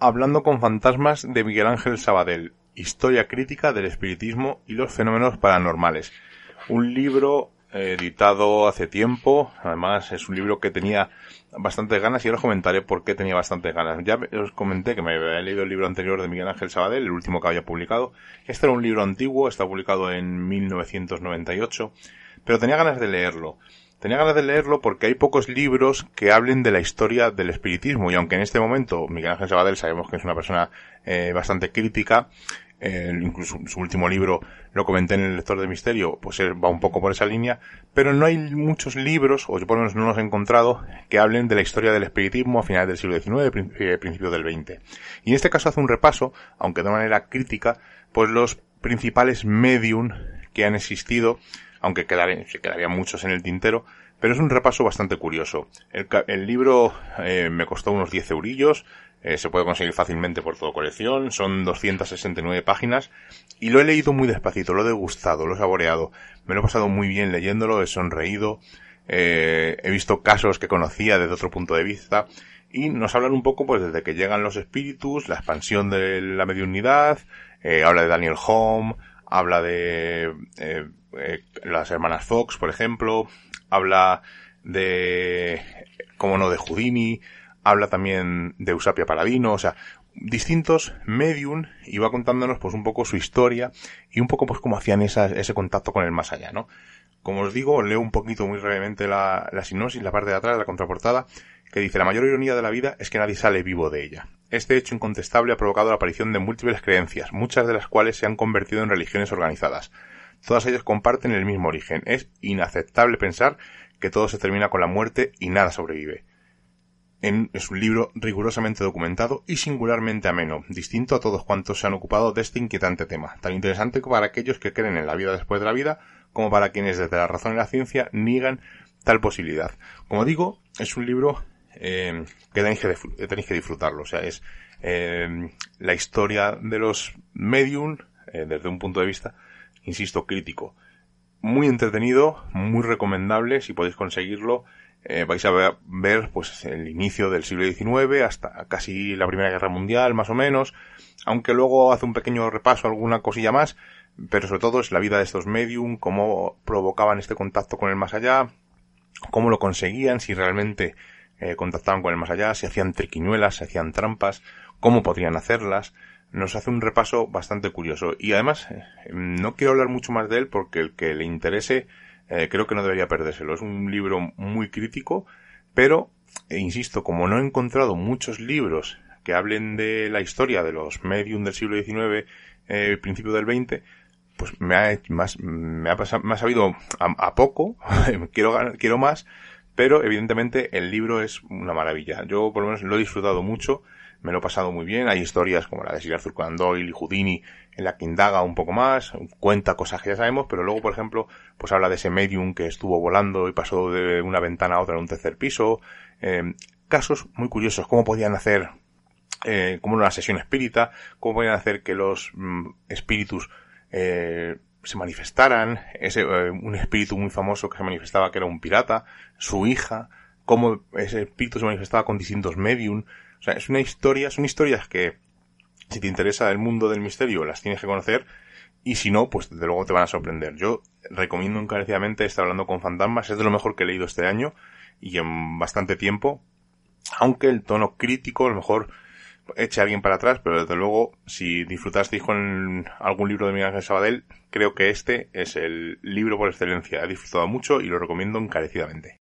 Hablando con fantasmas de Miguel Ángel Sabadell, Historia crítica del espiritismo y los fenómenos paranormales. Un libro eh, editado hace tiempo, además es un libro que tenía bastantes ganas y ahora os comentaré por qué tenía bastantes ganas. Ya os comenté que me había leído el libro anterior de Miguel Ángel Sabadell, el último que había publicado. Este era un libro antiguo, está publicado en 1998, pero tenía ganas de leerlo. Tenía ganas de leerlo porque hay pocos libros que hablen de la historia del espiritismo y aunque en este momento Miguel Ángel Sabadell sabemos que es una persona eh, bastante crítica, eh, incluso su último libro lo comenté en el lector de misterio, pues va un poco por esa línea, pero no hay muchos libros, o yo por lo menos no los he encontrado, que hablen de la historia del espiritismo a finales del siglo XIX, eh, principios del XX. Y en este caso hace un repaso, aunque de manera crítica, pues los principales medium que han existido aunque quedarían, quedarían muchos en el tintero, pero es un repaso bastante curioso. El, libro eh, me costó unos 10 eurillos, eh, se puede conseguir fácilmente por toda colección, son 269 páginas y lo he leído muy despacito, lo he degustado, lo he saboreado, me lo he pasado muy bien leyéndolo, he sonreído, eh, he visto casos que conocía desde otro punto de vista y nos hablan un poco pues desde que llegan los espíritus, la expansión de la mediunidad, habla de Daniel Home, habla de eh, eh, las hermanas Fox, por ejemplo, habla de, como no, de Houdini, habla también de Eusapia Paladino, o sea, distintos medium y va contándonos pues un poco su historia y un poco pues cómo hacían ese contacto con el más allá, ¿no? Como os digo, leo un poquito muy brevemente la, la sinopsis, la parte de atrás, la contraportada, que dice la mayor ironía de la vida es que nadie sale vivo de ella. Este hecho incontestable ha provocado la aparición de múltiples creencias, muchas de las cuales se han convertido en religiones organizadas. Todas ellas comparten el mismo origen. Es inaceptable pensar que todo se termina con la muerte y nada sobrevive. es un libro rigurosamente documentado y singularmente ameno, distinto a todos cuantos se han ocupado de este inquietante tema, tan interesante para aquellos que creen en la vida después de la vida, como para quienes desde la razón y la ciencia niegan tal posibilidad. Como digo, es un libro eh, que, tenéis que, tenéis que disfrutarlo. O sea, es eh, la historia de los medium eh, desde un punto de vista, insisto, crítico. Muy entretenido, muy recomendable, si podéis conseguirlo. vais a ver, ver, pues el inicio del siglo XIX hasta casi la Primera Guerra Mundial, más o menos, aunque luego hace un pequeño repaso, alguna cosilla más, pero sobre todo es la vida de estos medium, cómo provocaban este contacto con el más allá, cómo lo conseguían, si realmente eh, contactaban con el más allá, si hacían triquiñuelas, si hacían trampas, cómo podrían hacerlas. Nos hace un repaso bastante curioso. Y además, eh, no quiero hablar mucho más de él porque el que le interese, eh, creo que no debería perdérselo. Es un libro muy crítico, pero, insisto, como no he encontrado muchos libros que hablen de la historia de los medium del siglo XIX, eh, principio del XX, pues me ha, más, me ha, pasado, me ha sabido a, a poco, quiero, quiero más, pero evidentemente el libro es una maravilla. Yo por lo menos lo he disfrutado mucho, me lo he pasado muy bien. Hay historias como la de Sir Arthur Conan Doyle y Houdini en la que indaga un poco más, cuenta cosas que ya sabemos, pero luego, por ejemplo, pues habla de ese medium que estuvo volando y pasó de una ventana a otra en un tercer piso. Eh, casos muy curiosos, cómo podían hacer, eh, como una sesión espírita, cómo podían hacer que los mm, espíritus eh, se manifestaran, ese, eh, un espíritu muy famoso que se manifestaba que era un pirata, su hija, cómo ese espíritu se manifestaba con distintos medium. O sea, es una historia, son historias que, si te interesa el mundo del misterio, las tienes que conocer, y si no, pues desde luego te van a sorprender. Yo recomiendo encarecidamente estar hablando con fantasmas, es de lo mejor que he leído este año, y en bastante tiempo, aunque el tono crítico, a lo mejor, eche a alguien para atrás, pero desde luego, si disfrutasteis con algún libro de Miguel Ángel Sabadell, creo que este es el libro por excelencia. He disfrutado mucho y lo recomiendo encarecidamente.